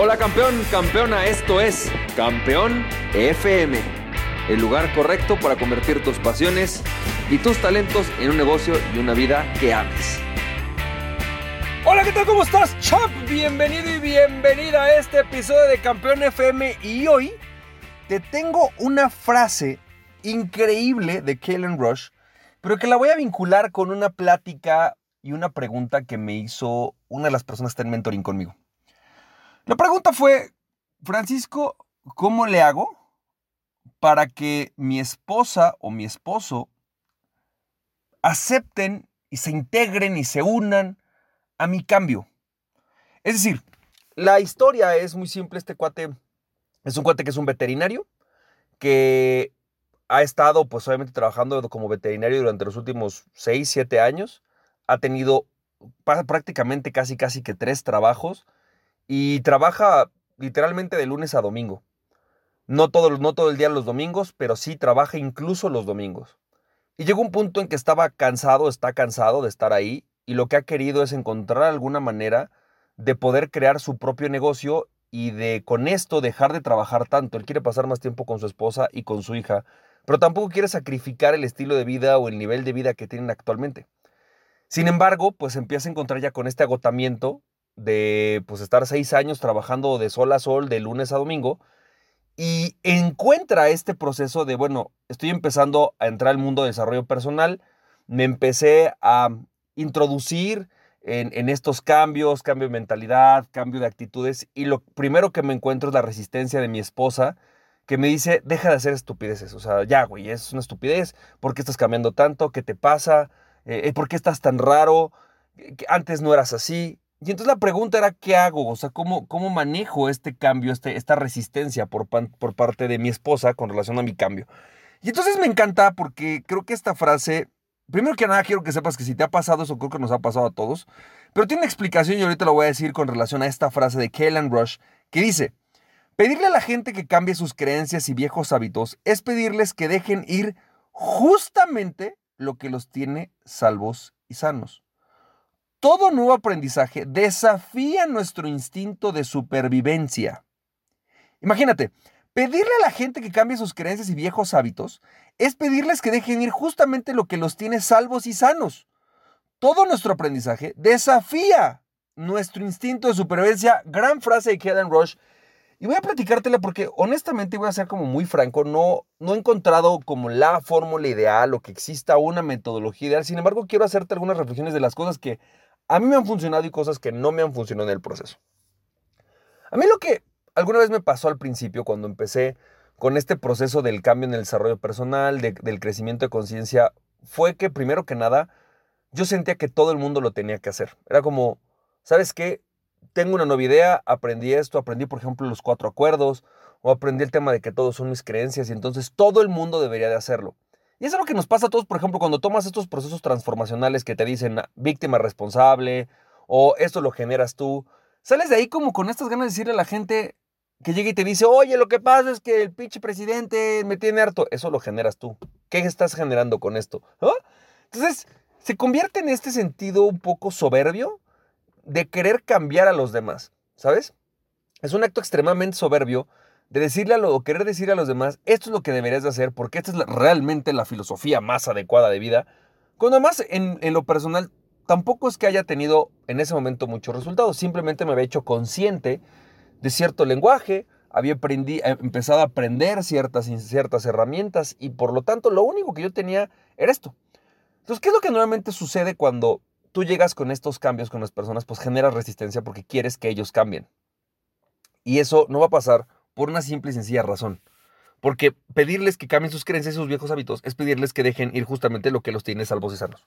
Hola campeón, campeona, esto es Campeón FM, el lugar correcto para convertir tus pasiones y tus talentos en un negocio y una vida que ames. Hola, ¿qué tal? ¿Cómo estás, Chop? Bienvenido y bienvenida a este episodio de Campeón FM y hoy te tengo una frase increíble de Kalen Rush, pero que la voy a vincular con una plática y una pregunta que me hizo una de las personas que está en mentoring conmigo. La pregunta fue, Francisco, ¿cómo le hago para que mi esposa o mi esposo acepten y se integren y se unan a mi cambio? Es decir, la historia es muy simple. Este cuate es un cuate que es un veterinario que ha estado, pues obviamente, trabajando como veterinario durante los últimos 6, 7 años. Ha tenido prácticamente casi, casi que tres trabajos y trabaja literalmente de lunes a domingo. No todo, no todo el día los domingos, pero sí trabaja incluso los domingos. Y llegó un punto en que estaba cansado, está cansado de estar ahí y lo que ha querido es encontrar alguna manera de poder crear su propio negocio y de con esto dejar de trabajar tanto. Él quiere pasar más tiempo con su esposa y con su hija, pero tampoco quiere sacrificar el estilo de vida o el nivel de vida que tienen actualmente. Sin embargo, pues empieza a encontrar ya con este agotamiento de pues estar seis años trabajando de sol a sol, de lunes a domingo, y encuentra este proceso de, bueno, estoy empezando a entrar al mundo de desarrollo personal, me empecé a introducir en, en, estos cambios, cambio de mentalidad, cambio de actitudes, y lo primero que me encuentro es la resistencia de mi esposa, que me dice, deja de hacer estupideces, o sea, ya, güey, es una estupidez, ¿por qué estás cambiando tanto? ¿Qué te pasa? Eh, ¿Por qué estás tan raro? Antes no eras así. Y entonces la pregunta era, ¿qué hago? O sea, ¿cómo, cómo manejo este cambio, este, esta resistencia por, por parte de mi esposa con relación a mi cambio? Y entonces me encanta porque creo que esta frase, primero que nada quiero que sepas que si te ha pasado eso, creo que nos ha pasado a todos, pero tiene una explicación y ahorita lo voy a decir con relación a esta frase de Kaylan Rush, que dice, pedirle a la gente que cambie sus creencias y viejos hábitos es pedirles que dejen ir justamente lo que los tiene salvos y sanos. Todo nuevo aprendizaje desafía nuestro instinto de supervivencia. Imagínate, pedirle a la gente que cambie sus creencias y viejos hábitos es pedirles que dejen ir justamente lo que los tiene salvos y sanos. Todo nuestro aprendizaje desafía nuestro instinto de supervivencia. Gran frase de Kevin Rush y voy a platicártela porque honestamente voy a ser como muy franco, no, no he encontrado como la fórmula ideal o que exista una metodología ideal. Sin embargo, quiero hacerte algunas reflexiones de las cosas que a mí me han funcionado y cosas que no me han funcionado en el proceso. A mí lo que alguna vez me pasó al principio cuando empecé con este proceso del cambio en el desarrollo personal, del crecimiento de conciencia, fue que primero que nada yo sentía que todo el mundo lo tenía que hacer. Era como, ¿sabes qué? tengo una nueva idea, aprendí esto, aprendí por ejemplo los cuatro acuerdos, o aprendí el tema de que todos son mis creencias y entonces todo el mundo debería de hacerlo. Y eso es lo que nos pasa a todos, por ejemplo, cuando tomas estos procesos transformacionales que te dicen ah, víctima responsable o esto lo generas tú. Sales de ahí como con estas ganas de decirle a la gente que llega y te dice, oye, lo que pasa es que el pinche presidente me tiene harto. Eso lo generas tú. ¿Qué estás generando con esto? ¿Ah? Entonces, se convierte en este sentido un poco soberbio de querer cambiar a los demás, ¿sabes? Es un acto extremadamente soberbio de decirle a lo, o querer decirle a los demás, esto es lo que deberías de hacer porque esta es realmente la filosofía más adecuada de vida, cuando además en, en lo personal tampoco es que haya tenido en ese momento muchos resultados, simplemente me había hecho consciente de cierto lenguaje, había aprendi, eh, empezado a aprender ciertas, ciertas herramientas y por lo tanto lo único que yo tenía era esto. Entonces, ¿qué es lo que normalmente sucede cuando tú llegas con estos cambios con las personas, pues generas resistencia porque quieres que ellos cambien. Y eso no va a pasar por una simple y sencilla razón. Porque pedirles que cambien sus creencias y sus viejos hábitos es pedirles que dejen ir justamente lo que los tiene salvos y sanos.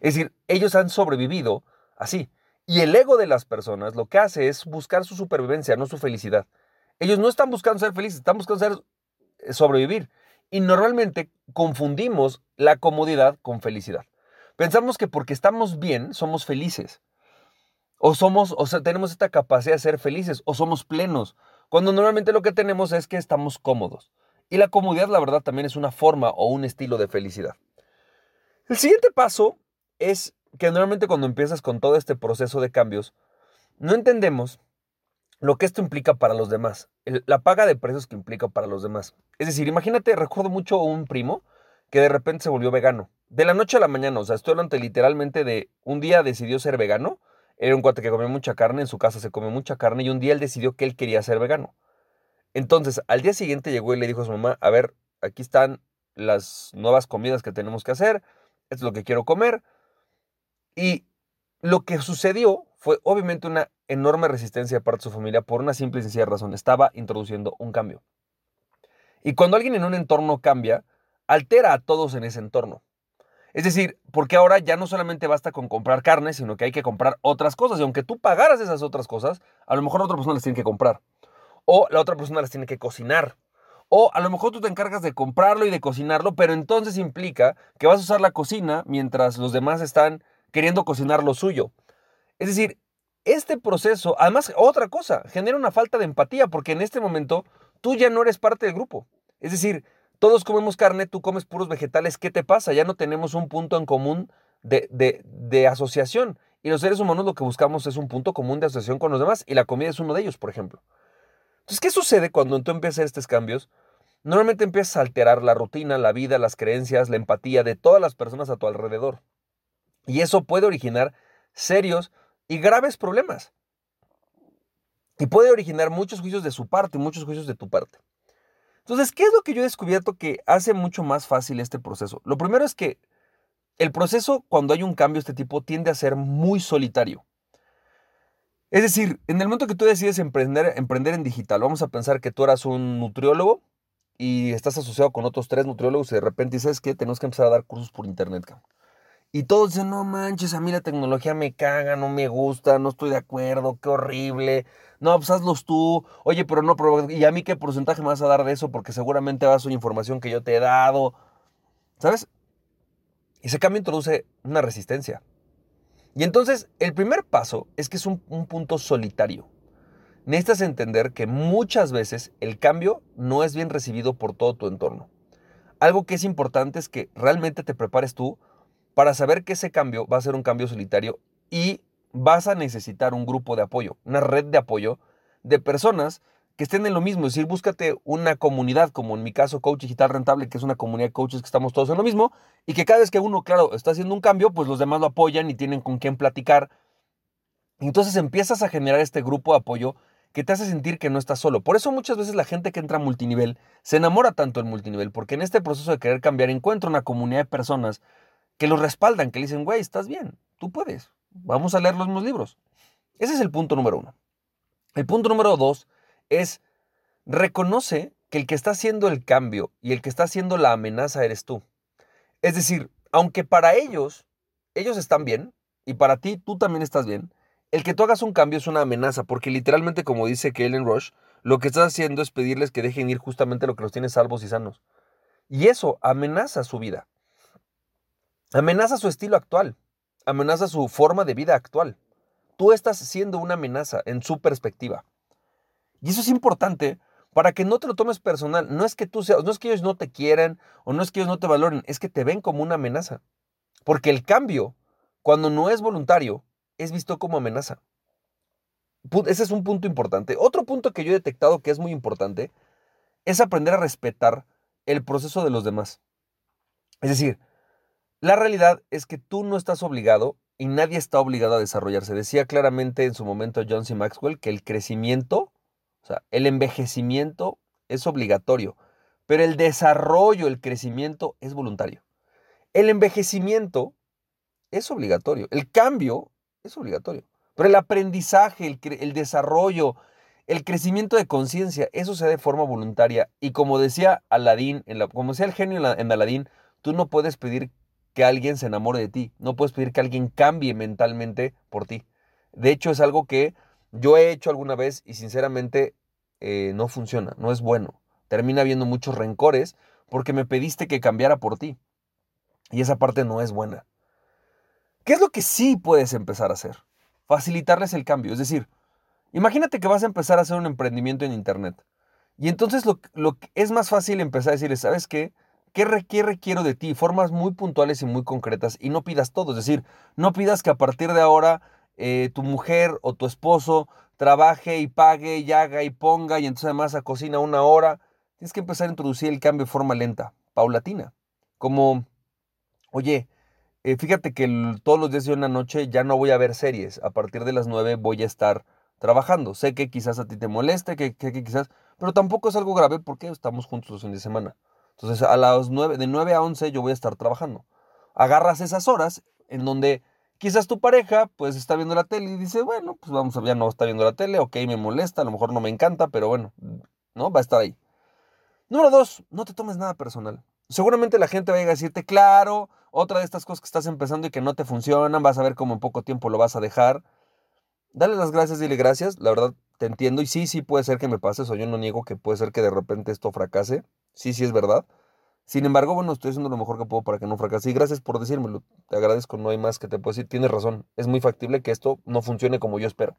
Es decir, ellos han sobrevivido así. Y el ego de las personas lo que hace es buscar su supervivencia, no su felicidad. Ellos no están buscando ser felices, están buscando ser, eh, sobrevivir. Y normalmente confundimos la comodidad con felicidad. Pensamos que porque estamos bien somos felices. O somos, o sea, tenemos esta capacidad de ser felices, o somos plenos, cuando normalmente lo que tenemos es que estamos cómodos. Y la comodidad, la verdad, también es una forma o un estilo de felicidad. El siguiente paso es que normalmente cuando empiezas con todo este proceso de cambios, no entendemos lo que esto implica para los demás, la paga de precios que implica para los demás. Es decir, imagínate, recuerdo mucho a un primo que de repente se volvió vegano. De la noche a la mañana, o sea, estoy hablando literalmente de un día decidió ser vegano. Era un cuate que comía mucha carne, en su casa se come mucha carne, y un día él decidió que él quería ser vegano. Entonces, al día siguiente llegó y le dijo a su mamá, a ver, aquí están las nuevas comidas que tenemos que hacer, esto es lo que quiero comer. Y lo que sucedió fue obviamente una enorme resistencia de parte de su familia por una simple y sencilla razón. Estaba introduciendo un cambio. Y cuando alguien en un entorno cambia, altera a todos en ese entorno. Es decir, porque ahora ya no solamente basta con comprar carne, sino que hay que comprar otras cosas. Y aunque tú pagaras esas otras cosas, a lo mejor otra persona las tiene que comprar. O la otra persona las tiene que cocinar. O a lo mejor tú te encargas de comprarlo y de cocinarlo, pero entonces implica que vas a usar la cocina mientras los demás están queriendo cocinar lo suyo. Es decir, este proceso, además, otra cosa, genera una falta de empatía porque en este momento tú ya no eres parte del grupo. Es decir, todos comemos carne, tú comes puros vegetales, ¿qué te pasa? Ya no tenemos un punto en común de, de, asociación. Y los seres humanos lo que buscamos es un punto común de asociación con los demás y la comida es uno de ellos, por ejemplo. Entonces, ¿qué sucede cuando tú empiezas a hacer estos cambios? Normalmente empiezas a alterar la rutina, la vida, las creencias, la empatía de todas las personas a tu alrededor. Y eso puede originar serios y graves problemas. Y puede originar muchos juicios de su parte, muchos juicios de tu parte. Entonces, ¿qué es lo que yo he descubierto que hace mucho más fácil este proceso? Lo primero es que el proceso, cuando hay un cambio de este tipo, tiende a ser muy solitario. Es decir, en el momento que tú decides emprender, en digital, vamos a pensar que tú eras un nutriólogo y estás asociado con otros tres nutriólogos y de repente dices que tenemos que empezar a dar cursos por internet. Y todos dicen, no manches, a mí la tecnología me caga, no me gusta, no estoy de acuerdo, qué horrible no, pues hazlos tú, oye, pero no, ¿y a mí qué porcentaje me vas a dar de eso? Porque seguramente vas a una información que yo te he dado, ¿sabes? Y ese cambio introduce una resistencia. Y entonces, el primer paso es que es un, un punto solitario. Necesitas entender que muchas veces el cambio no es bien recibido por todo tu entorno. Algo que es importante es que realmente te prepares tú para saber que ese cambio va a ser un cambio solitario y vas a necesitar un grupo de apoyo, una red de apoyo de personas que estén en lo mismo. Es decir, búscate una comunidad, como en mi caso, Coach Digital Rentable, que es una comunidad de coaches que estamos todos en lo mismo, y que cada vez que uno, claro, está haciendo un cambio, pues los demás lo apoyan y tienen con quién platicar. entonces empiezas a generar este grupo de apoyo que te hace sentir que no estás solo. Por eso muchas veces la gente que entra a multinivel se enamora tanto en multinivel, porque en este proceso de querer cambiar encuentra una comunidad de personas que lo respaldan, que le dicen, güey, estás bien, tú puedes, Vamos a leer los mismos libros. Ese es el punto número uno. El punto número dos es reconoce que el que está haciendo el cambio y el que está haciendo la amenaza eres tú. Es decir, aunque para ellos, ellos están bien y para ti tú también estás bien, el que tú hagas un cambio es una amenaza, porque literalmente, como dice Kellen Rush, lo que estás haciendo es pedirles que dejen ir justamente lo que los tiene salvos y sanos. Y eso amenaza su vida. Amenaza su estilo actual amenaza su forma de vida actual. Tú estás siendo una amenaza en su perspectiva. Y eso es importante para que no te lo tomes personal. No es que tú seas, no es que ellos no te quieran o no es que ellos no te valoren, es que te ven como una amenaza. Porque el cambio, cuando no es voluntario, es visto como amenaza. Ese es un punto importante. Otro punto que yo he detectado que es muy importante es aprender a respetar el proceso de los demás. Es decir, la realidad es que tú no estás obligado y nadie está obligado a desarrollarse. Decía claramente en su momento John C. Maxwell que el crecimiento, o sea, el envejecimiento es obligatorio, pero el desarrollo, el crecimiento es voluntario. El envejecimiento es obligatorio, el cambio es obligatorio, pero el aprendizaje, el, desarrollo, el crecimiento de conciencia, eso se da de forma voluntaria. Y como decía Aladín, en la, como decía el genio en, en Aladín, tú no puedes pedir que alguien se enamore de ti. No puedes pedir que alguien cambie mentalmente por ti. De hecho, es algo que yo he hecho alguna vez y sinceramente eh, no funciona, no es bueno. Termina habiendo muchos rencores porque me pediste que cambiara por ti. Y esa parte no es buena. ¿Qué es lo que sí puedes empezar a hacer? Facilitarles el cambio. Es decir, imagínate que vas a empezar a hacer un emprendimiento en Internet. Y entonces lo, lo es más fácil empezar a decirles, ¿sabes qué? ¿Qué requiero de ti? Formas muy puntuales y muy concretas y no pidas todo. Es decir, no pidas que a partir de ahora eh, tu mujer o tu esposo trabaje y pague y haga y ponga y entonces además a cocina una hora. Tienes que empezar a introducir el cambio de forma lenta, paulatina. Como, oye, eh, fíjate que todos los días de una noche ya no voy a ver series. A partir de las 9 voy a estar trabajando. Sé que quizás a ti te moleste, que, que, quizás, pero tampoco es algo grave porque estamos juntos los fines de semana. Entonces, a las 9, de 9 a 11 yo voy a estar trabajando. Agarras esas horas en donde quizás tu pareja pues está viendo la tele y dice, bueno, pues vamos a ya no está viendo la tele, ok, me molesta, a lo mejor no me encanta, pero bueno, ¿no? Va a estar ahí. Número dos, no te tomes nada personal. Seguramente la gente va a decirte, claro, otra de estas cosas que estás empezando y que no te funcionan, vas a ver cómo en poco tiempo lo vas a dejar. Dale las gracias, dile gracias, la verdad te entiendo y sí, sí puede ser que me pase eso, yo no niego que puede ser que de repente esto fracase, sí, sí es verdad. Sin embargo, bueno, estoy haciendo lo mejor que puedo para que no fracase y gracias por decírmelo, te agradezco, no hay más que te puedo decir, tienes razón, es muy factible que esto no funcione como yo espero.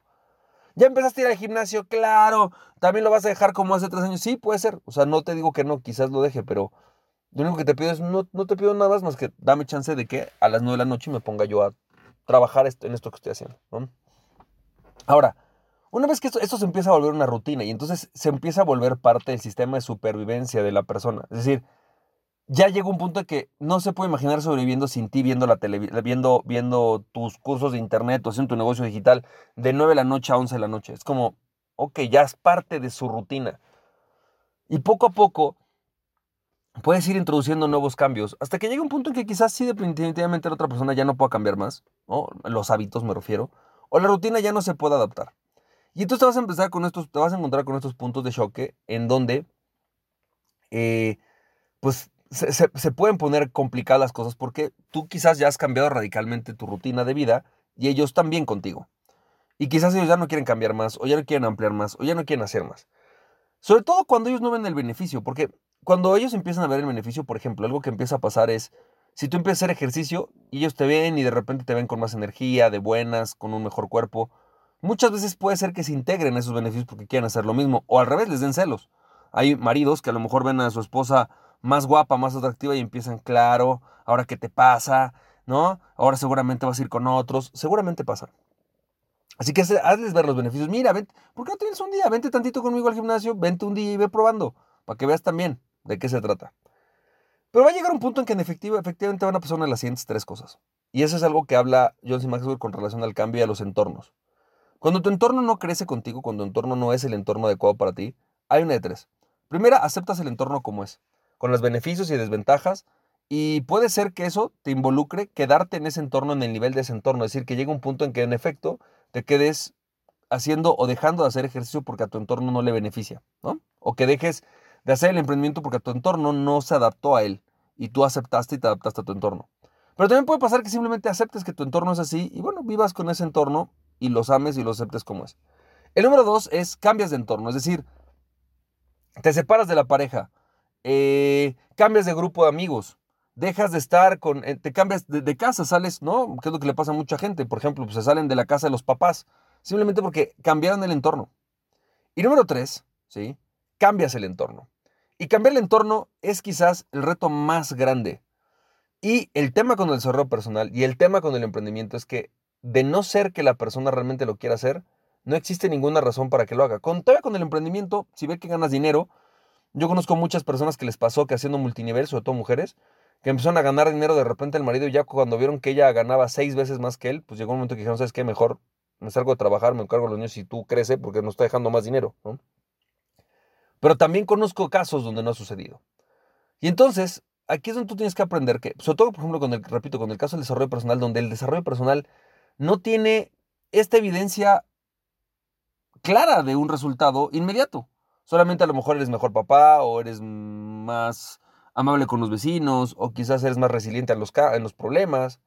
¿Ya empezaste a ir al gimnasio? Claro. ¿También lo vas a dejar como hace tres años? Sí, puede ser. O sea, no te digo que no, quizás lo deje, pero lo único que te pido es, no, no te pido nada más más que dame chance de que a las nueve de la noche me ponga yo a trabajar en esto que estoy haciendo. Ahora, una vez que esto, se empieza a volver una rutina y entonces se empieza a volver parte del sistema de supervivencia de la persona. Es decir, ya llega un punto en que no se puede imaginar sobreviviendo sin ti viendo la televisión, viendo, viendo tus cursos de internet o haciendo tu negocio digital de 9 de la noche a 11 de la noche. Es como, ok, ya es parte de su rutina. Y poco a poco puedes ir introduciendo nuevos cambios hasta que llegue un punto en que quizás sí definitivamente la otra persona ya no pueda cambiar más, ¿no? los hábitos me refiero, o la rutina ya no se puede adaptar. Y entonces te vas a empezar con estos, vas a encontrar con estos puntos de choque en donde, eh, pues se, pueden poner complicadas las cosas porque tú quizás ya has cambiado radicalmente tu rutina de vida y ellos también contigo. Y quizás ellos ya no quieren cambiar más, o ya no quieren ampliar más, o ya no quieren hacer más. Sobre todo cuando ellos no ven el beneficio, porque cuando ellos empiezan a ver el beneficio, por ejemplo, algo que empieza a pasar es, si tú empiezas a hacer ejercicio ellos te ven y de repente te ven con más energía, de buenas, con un mejor cuerpo, muchas veces puede ser que se integren esos beneficios porque quieren hacer lo mismo, o al revés, les den celos. Hay maridos que a lo mejor ven a su esposa más guapa, más atractiva y empiezan, claro, ahora qué te pasa, ¿no? Ahora seguramente vas a ir con otros, seguramente pasa. Así que hazles ver los beneficios. Mira, ven, ¿por qué no tienes un día? Vente tantito conmigo al gimnasio, vente un día y ve probando, para que veas también de qué se trata. Pero va a llegar un punto en que en efectivo, efectivamente van a pasar una de las siguientes tres cosas. Y eso es algo que habla John C. Maxwell con relación al cambio y a los entornos. Cuando tu entorno no crece contigo, cuando tu entorno no es el entorno adecuado para ti, hay una de tres. Primera, aceptas el entorno como es con los beneficios y desventajas. Y puede ser que eso te involucre quedarte en ese entorno, en el nivel de ese entorno. Es decir, que llega un punto en que en efecto te quedes haciendo o dejando de hacer ejercicio porque a tu entorno no le beneficia, ¿no? O que dejes de hacer el emprendimiento porque a tu entorno no se adaptó a él y tú aceptaste y te adaptaste a tu entorno. Pero también puede pasar que simplemente aceptes que tu entorno es así y bueno, vivas con ese entorno y los ames y los aceptes como es. El número dos es cambias de entorno, es decir, te separas de la pareja, eh, cambias de grupo de amigos, dejas de estar con, eh, te cambias de, casa, sales, ¿no? Que es lo que le pasa a mucha gente, por ejemplo, pues se salen de la casa de los papás, simplemente porque cambiaron el entorno. Y número tres, ¿sí? Cambias el entorno. Y cambiar el entorno es quizás el reto más grande. Y el tema con el desarrollo personal y el tema con el emprendimiento es que de no ser que la persona realmente lo quiera hacer, no existe ninguna razón para que lo haga. Con, con el emprendimiento, si ve que ganas dinero, yo conozco muchas personas que les pasó que haciendo multinivel, sobre todo mujeres, que empezaron a ganar dinero de repente el marido y ya cuando vieron que ella ganaba seis veces más que él, pues llegó un momento que dijeron, ¿sabes qué? Mejor me salgo de trabajar, me encargo de los niños y tú crece porque nos está dejando más dinero, ¿no? Pero también conozco casos donde no ha sucedido. Y entonces, aquí es donde tú tienes que aprender que, sobre todo, por ejemplo, con el, repito, con el caso del desarrollo personal, donde el desarrollo personal no tiene esta evidencia clara de un resultado inmediato. Solamente a lo mejor eres mejor papá o eres más amable con los vecinos o quizás eres más resiliente en los, en los problemas.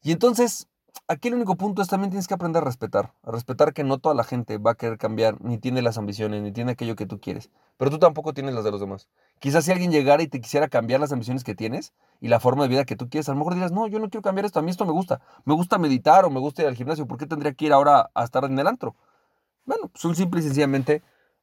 Y entonces, aquí el único punto es también tienes que aprender a respetar. A respetar que no toda la gente va a querer cambiar, ni tiene las ambiciones, ni tiene aquello que tú quieres. Pero tú tampoco tienes las de los demás. Quizás si alguien llegara y te quisiera cambiar las ambiciones que tienes y la forma de vida que tú quieres, a lo mejor dirás, no, yo no quiero cambiar esto, a mí esto me gusta. Me gusta meditar o me gusta ir al gimnasio, ¿por qué tendría que ir ahora a estar en el antro? Bueno, son simple y sencillamente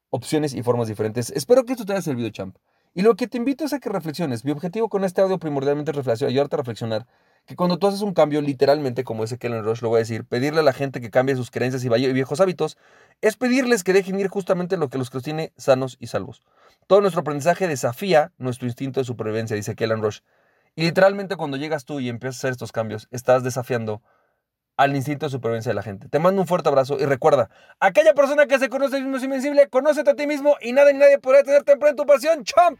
opciones y formas diferentes. Espero que esto te haya servido, champ. Y lo que te invito es a que reflexiones. Mi objetivo con este audio primordialmente es ayudarte a reflexionar que cuando tú haces un cambio, literalmente, como ese Kellen Rush lo voy a decir, pedirle a la gente que cambie sus creencias y viejos hábitos, es pedirles que dejen ir justamente lo que los tiene sanos y salvos. Todo nuestro aprendizaje desafía nuestro instinto de supervivencia, dice Kellen Rush. Y literalmente cuando llegas tú y empiezas a hacer estos cambios, estás desafiando al instinto de supervivencia de la gente. Te mando un fuerte abrazo y recuerda, aquella persona que se conoce mismo es invencible, conócete a ti mismo y nada ni nadie podrá tenerte en tu pasión, ¡Chomp!